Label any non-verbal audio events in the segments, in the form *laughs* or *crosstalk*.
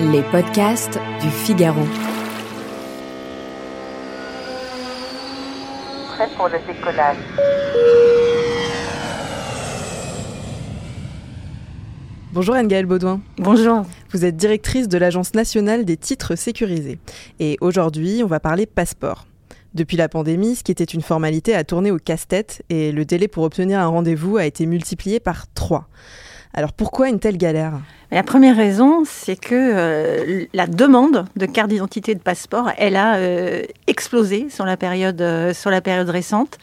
Les podcasts du Figaro. Prêt pour le décollage. Bonjour Anne-Gaëlle Baudouin. Bonjour. Vous êtes directrice de l'Agence nationale des titres sécurisés. Et aujourd'hui, on va parler passeport. Depuis la pandémie, ce qui était une formalité a tourné au casse-tête et le délai pour obtenir un rendez-vous a été multiplié par 3. Alors pourquoi une telle galère? La première raison, c'est que euh, la demande de carte d'identité et de passeport, elle a euh, explosé sur la période, euh, récente.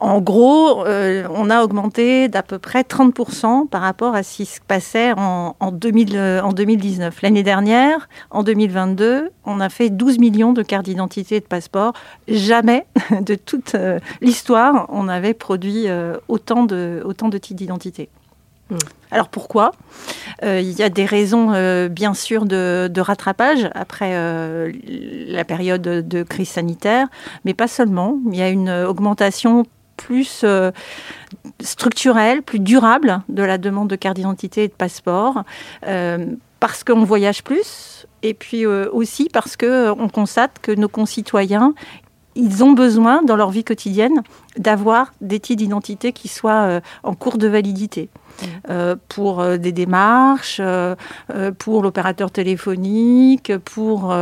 En gros, on a augmenté d'à peu près 30% par rapport à ce qui se passait en, en, 2000, euh, en 2019. L'année dernière, en 2022, on a fait 12 millions de cartes d'identité et de passeport. Jamais *laughs* de toute l'histoire, on avait produit autant de, autant de titres d'identité. Alors pourquoi? Euh, Il y a des raisons euh, bien sûr de, rattrapage après euh, la période de crise sanitaire, mais pas seulement. Il y a une augmentation plus structurelle, plus durable de la demande de carte d'identité et de passeport, parce qu'on voyage plus, et puis aussi parce qu'on constate que nos concitoyens ils ont besoin dans leur vie quotidienne d'avoir des titres d'identité qui soient en cours de validité. Euh, pour euh, des démarches, euh, pour l'opérateur téléphonique, pour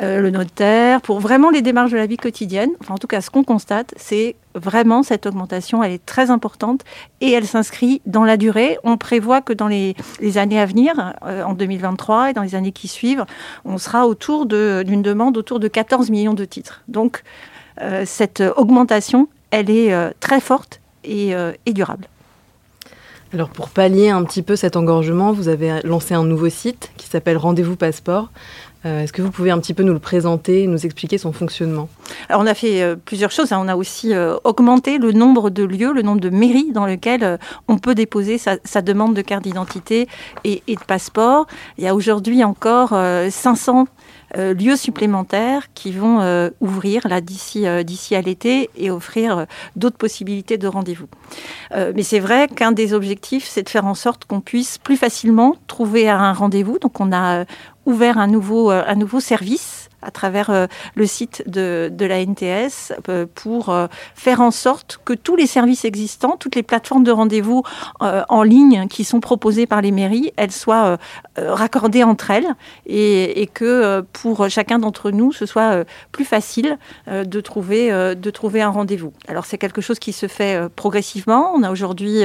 le notaire, pour vraiment les démarches de la vie quotidienne. En tout cas, ce qu'on constate, c'est vraiment cette augmentation, elle est très importante et elle s'inscrit dans la durée. On prévoit que dans les, années à venir, en 2023 et dans les années qui suivent, on sera autour d'une demande autour de 14 millions de titres. Donc, cette augmentation, elle est très forte et durable. Alors pour pallier un petit peu cet engorgement, vous avez lancé un nouveau site qui s'appelle Rendez-vous Passeport. Euh, Est-ce que vous pouvez un petit peu nous le présenter nous expliquer son fonctionnement? Alors on a fait euh, plusieurs choses. On a aussi euh, augmenté le nombre de lieux, le nombre de mairies dans lesquelles on peut déposer sa, sa demande de carte d'identité et, et, de passeport. Il y a aujourd'hui encore 500 euh, lieux supplémentaires qui vont euh, ouvrir là d'ici euh, d'ici à l'été et offrir d'autres possibilités de rendez-vous. Mais c'est vrai qu'un des objectifs, c'est de faire en sorte qu'on puisse plus facilement trouver un rendez-vous. Donc on a ouvert un nouveau un nouveau service à travers euh, le site de, de la NTS euh, pour euh, faire en sorte que tous les services existants, toutes les plateformes de rendez-vous en ligne qui sont proposées par les mairies, elles soient raccordées entre elles et, que pour chacun d'entre nous, ce soit plus facile de, trouver, de trouver un rendez-vous. Alors c'est quelque chose qui se fait progressivement. On a aujourd'hui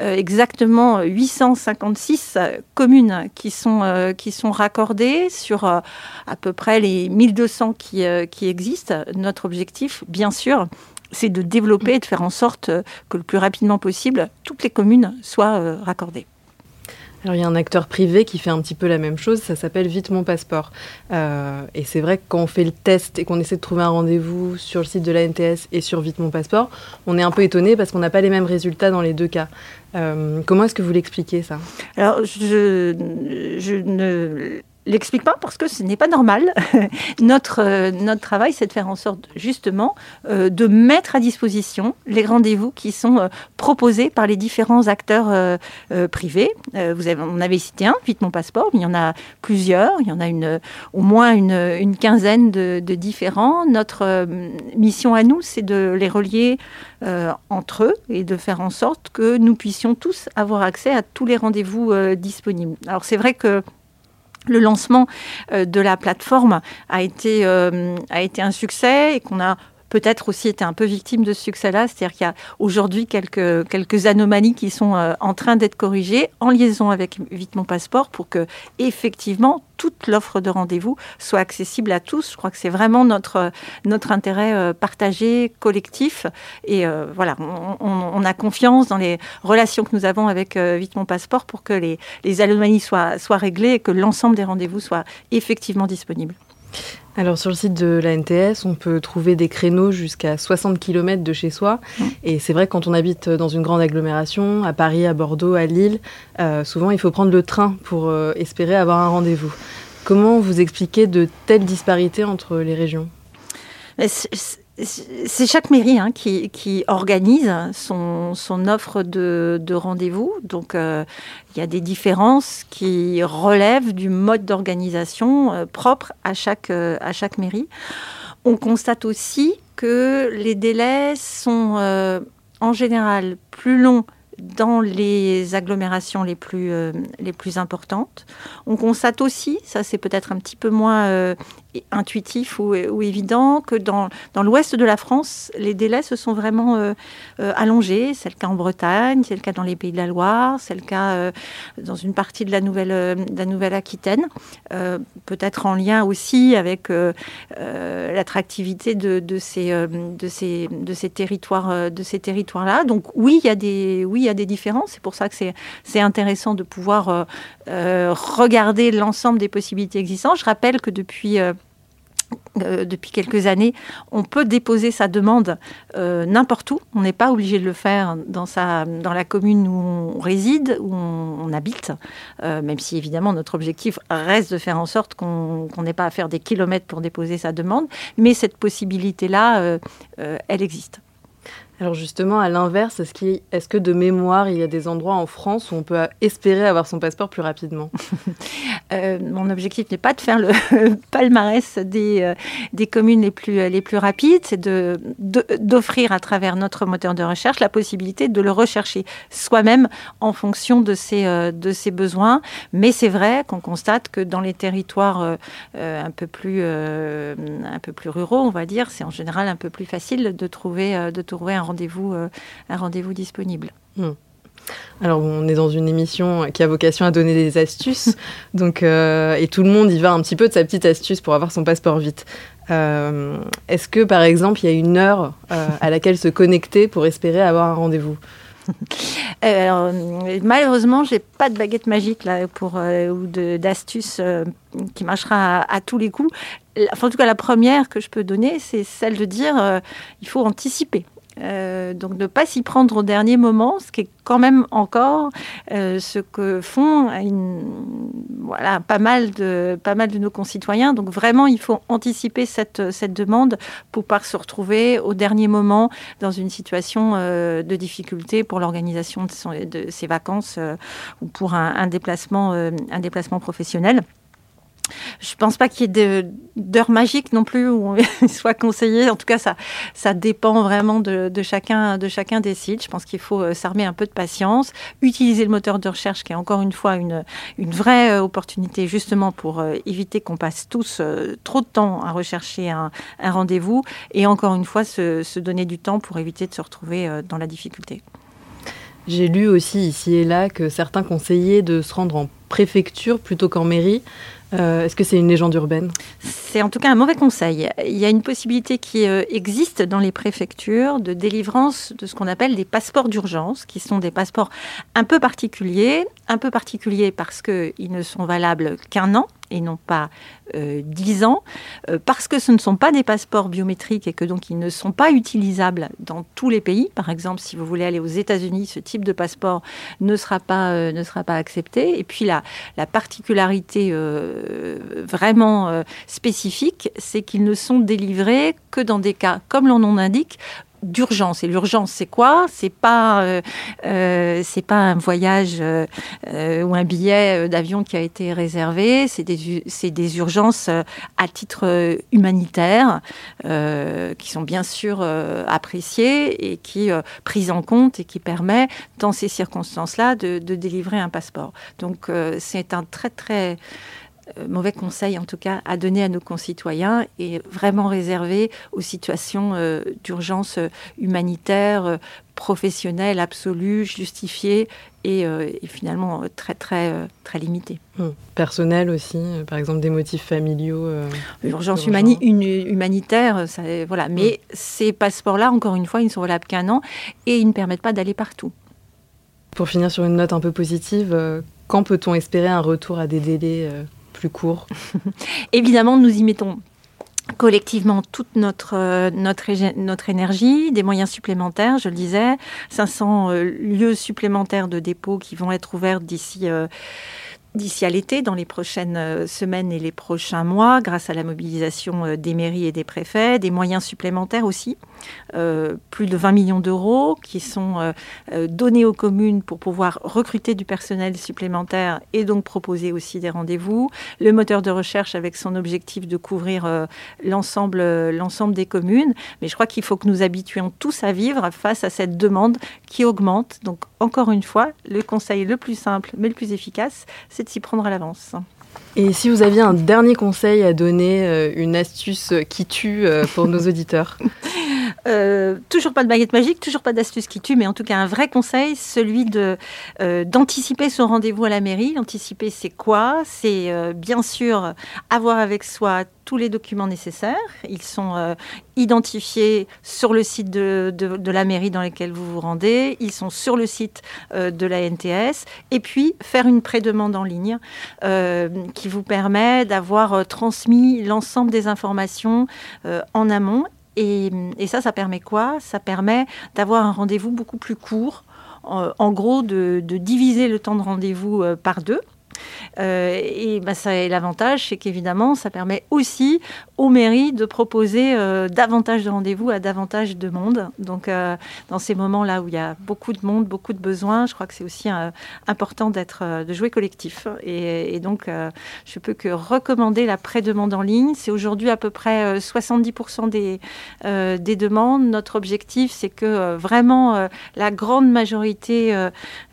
exactement 856 communes qui sont, qui sont raccordées sur à peu près les 1200 qui, euh, qui existent, notre objectif, bien sûr, c'est de développer et de faire en sorte que le plus rapidement possible, toutes les communes soient euh, raccordées. Alors, il y a un acteur privé qui fait un petit peu la même chose, ça s'appelle Vite mon passeport. Euh, et c'est vrai que quand on fait le test et qu'on essaie de trouver un rendez-vous sur le site de la NTS et sur Vite mon passeport, on est un peu étonné parce qu'on n'a pas les mêmes résultats dans les deux cas. Euh, comment est-ce que vous l'expliquez ça? Alors, je, je ne l'explique pas parce que ce n'est pas normal. *laughs* notre, euh, notre travail, c'est de faire en sorte justement euh, de mettre à disposition les rendez-vous qui sont euh, proposés par les différents acteurs privés. vous avez, on avait cité un, Vite mon passeport, mais il y en a plusieurs. Il y en a une, au moins une, une quinzaine de, de, différents. Notre mission à nous, c'est de les relier entre eux et de faire en sorte que nous puissions tous avoir accès à tous les rendez-vous disponibles. Alors c'est vrai que le lancement euh, de la plateforme a été, euh, a été un succès et qu'on a peut-être aussi été un peu victime de ce succès-là. C'est-à-dire qu'il y a aujourd'hui quelques, quelques anomalies qui sont euh, en train d'être corrigées en liaison avec Vite Mon Passeport pour que, effectivement, toute l'offre de rendez-vous soit accessible à tous. Je crois que c'est vraiment notre, notre intérêt euh, partagé, collectif. Et euh, voilà, on, a confiance dans les relations que nous avons avec Vite Mon Passeport pour que les, les anomalies soient, soient réglées et que l'ensemble des rendez-vous soient effectivement disponibles. Alors sur le site de la NTS, on peut trouver des créneaux jusqu'à 60 km de chez soi. Et c'est vrai que quand on habite dans une grande agglomération, à Paris, à Bordeaux, à Lille, euh, souvent il faut prendre le train pour euh, espérer avoir un rendez-vous. Comment vous expliquez de telles disparités entre les régions? C'est chaque mairie hein, qui, organise son, offre de, rendez-vous. Donc, euh, il y a des différences qui relèvent du mode d'organisation euh, propre à chaque, euh, à chaque mairie. On constate aussi que les délais sont en général plus longs dans les agglomérations les plus, les plus importantes. On constate aussi, ça c'est peut-être un petit peu moins intuitif ou, évident que dans, dans l'ouest de la France, les délais se sont vraiment euh, euh, allongés. C'est le cas en Bretagne, c'est le cas dans les Pays de la Loire, c'est le cas euh, dans une partie de la Nouvelle, la Nouvelle Aquitaine, peut-être en lien aussi avec l'attractivité de, de, ces, de, ces, de ces territoires, territoires-là. Donc oui, il y a des, oui, y a des différences. C'est pour ça que c'est, intéressant de pouvoir regarder l'ensemble des possibilités existantes. Je rappelle que depuis euh, depuis quelques années, on peut déposer sa demande euh, n'importe où. On n'est pas obligé de le faire dans, sa, dans la commune où on réside, où on, habite, euh, même si évidemment notre objectif reste de faire en sorte qu'on n'ait pas à faire des kilomètres pour déposer sa demande. Mais cette possibilité-là, elle existe. Alors justement, à l'inverse, est-ce, que de mémoire, il y a des endroits en France où on peut espérer avoir son passeport plus rapidement? *laughs* Euh, Mon objectif n'est pas de faire le *laughs* palmarès des, euh, des communes les plus, rapides, c'est d'offrir à travers notre moteur de recherche la possibilité de le rechercher soi-même en fonction de ses, euh, besoins. Mais c'est vrai qu'on constate que dans les territoires un, peu plus, un peu plus ruraux, on va dire, c'est en général un peu plus facile de trouver, de trouver un rendez-vous, euh, un rendez-vous disponible. Hmm. Alors, on est dans une émission qui a vocation à donner des astuces, *laughs* donc euh, et tout le monde y va un petit peu de sa petite astuce pour avoir son passeport vite. Euh, est-ce que, par exemple, il y a une heure à laquelle se connecter pour espérer avoir un rendez-vous? *laughs* Alors, malheureusement, j'ai pas de baguette magique là pour ou d'astuce qui marchera à, tous les coups. Enfin, en tout cas, la première que je peux donner, c'est celle de dire il faut anticiper. Euh, donc ne pas s'y prendre au dernier moment, ce qui est quand même encore euh, ce que font pas, mal de, pas mal de nos concitoyens. Donc vraiment, il faut anticiper cette, cette demande pour pas se retrouver au dernier moment dans une situation euh, de difficulté pour l'organisation de, de, ses vacances ou pour un, déplacement, un déplacement professionnel. Je ne pense pas qu'il y ait d'heures magiques non plus où on *laughs* soit conseillé. En tout cas, ça, dépend vraiment de, chacun, de chacun des sites. Je pense qu'il faut euh, s'armer un peu de patience, utiliser le moteur de recherche qui est encore une fois une, une vraie euh, opportunité justement pour euh, éviter qu'on passe tous trop de temps à rechercher un, rendez-vous et encore une fois se, se, donner du temps pour éviter de se retrouver dans la difficulté. J'ai lu aussi ici et là que certains conseillaient de se rendre en préfecture plutôt qu'en mairie. Euh, est-ce que c'est une légende urbaine? C'est en tout cas un mauvais conseil. Il y a une possibilité qui euh, existe dans les préfectures de délivrance de ce qu'on appelle des passeports d'urgence, qui sont des passeports un peu particuliers, un peu particuliers parce qu'ils ne sont valables qu'un an et non pas euh, 10 ans, euh, parce que ce ne sont pas des passeports biométriques et que donc ils ne sont pas utilisables dans tous les pays. Par exemple, si vous voulez aller aux États-Unis, ce type de passeport ne sera pas, euh, ne sera pas accepté. Et puis la, la particularité euh, vraiment spécifique, c'est qu'ils ne sont délivrés que dans des cas, comme l'on en indique, d'urgence. Et l'urgence, c'est quoi? C'est pas, euh, euh, pas un voyage euh, ou un billet d'avion qui a été réservé. C'est des, des urgences à titre humanitaire qui sont bien sûr appréciées et qui prises en compte et qui permet, dans ces circonstances-là, de, de délivrer un passeport. Donc, c'est un très très mauvais conseil en tout cas à donner à nos concitoyens et vraiment réservé aux situations d'urgence humanitaire, professionnelle, absolue, justifiée et, finalement très très très limitée. Hum. Personnel aussi, par exemple des motifs familiaux. L'urgence humanitaire, ça, voilà. Mais hum. ces passeports-là, encore une fois, ils ne sont valables qu'un an et ils ne permettent pas d'aller partout. Pour finir sur une note un peu positive, euh, quand peut-on espérer un retour à des délais euh, *laughs* Évidemment, nous y mettons collectivement toute notre, euh, notre, notre énergie, des moyens supplémentaires, je le disais, 500 lieux supplémentaires de dépôt qui vont être ouverts d'ici d'ici à l'été, dans les prochaines euh, semaines et les prochains mois, grâce à la mobilisation euh, des mairies et des préfets, des moyens supplémentaires aussi, euh, plus de 20 millions d'euros qui sont donnés aux communes pour pouvoir recruter du personnel supplémentaire et donc proposer aussi des rendez-vous. Le moteur de recherche avec son objectif de couvrir l'ensemble, l'ensemble des communes. Mais je crois qu'il faut que nous habituions tous à vivre face à cette demande qui augmente. Donc encore une fois, le conseil le plus simple mais le plus efficace, c'est de s'y prendre à l'avance. Et si vous aviez un dernier conseil à donner, euh, une astuce qui tue euh, pour nos auditeurs *laughs* euh, toujours pas de baguette magique, toujours pas d'astuce qui tue, mais en tout cas un vrai conseil, celui de d'anticiper son rendez-vous à la mairie. Anticiper, c'est quoi? C'est bien sûr avoir avec soi tous les documents nécessaires. Ils sont euh, identifiés sur le site de, la mairie dans laquelle vous vous rendez. Ils sont sur le site euh, de la NTS. Et puis, faire une pré-demande en ligne euh, qui vous permet d'avoir transmis l'ensemble des informations en amont. Et, ça, ça permet quoi? Ça permet d'avoir un rendez-vous beaucoup plus court. En, gros, de, diviser le temps de rendez-vous par deux. Euh, et bah, ça, l'avantage, c'est qu'évidemment, ça permet aussi aux mairies de proposer euh, davantage de rendez-vous à davantage de monde. Donc, euh, dans ces moments-là où il y a beaucoup de monde, beaucoup de besoins, je crois que c'est aussi important d'être, de jouer collectif. Et, donc, je peux que recommander la pré-demande en ligne. C'est aujourd'hui à peu près 70% des, des demandes. Notre objectif, c'est que vraiment la grande majorité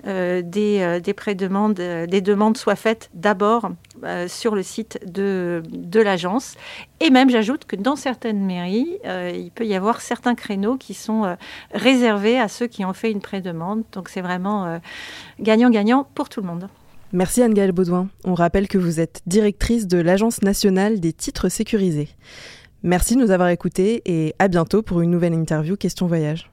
des, des pré-demandes, des demandes soient faites d'abord euh, sur le site de, de l'agence. Et même, j'ajoute que dans certaines mairies, euh, il peut y avoir certains créneaux qui sont euh, réservés à ceux qui ont fait une pré-demande. Donc c'est vraiment gagnant-gagnant pour tout le monde. Merci Anne-Gaëlle Baudouin. On rappelle que vous êtes directrice de l'Agence nationale des titres sécurisés. Merci de nous avoir écoutés et à bientôt pour une nouvelle interview Question Voyage.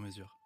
mesure.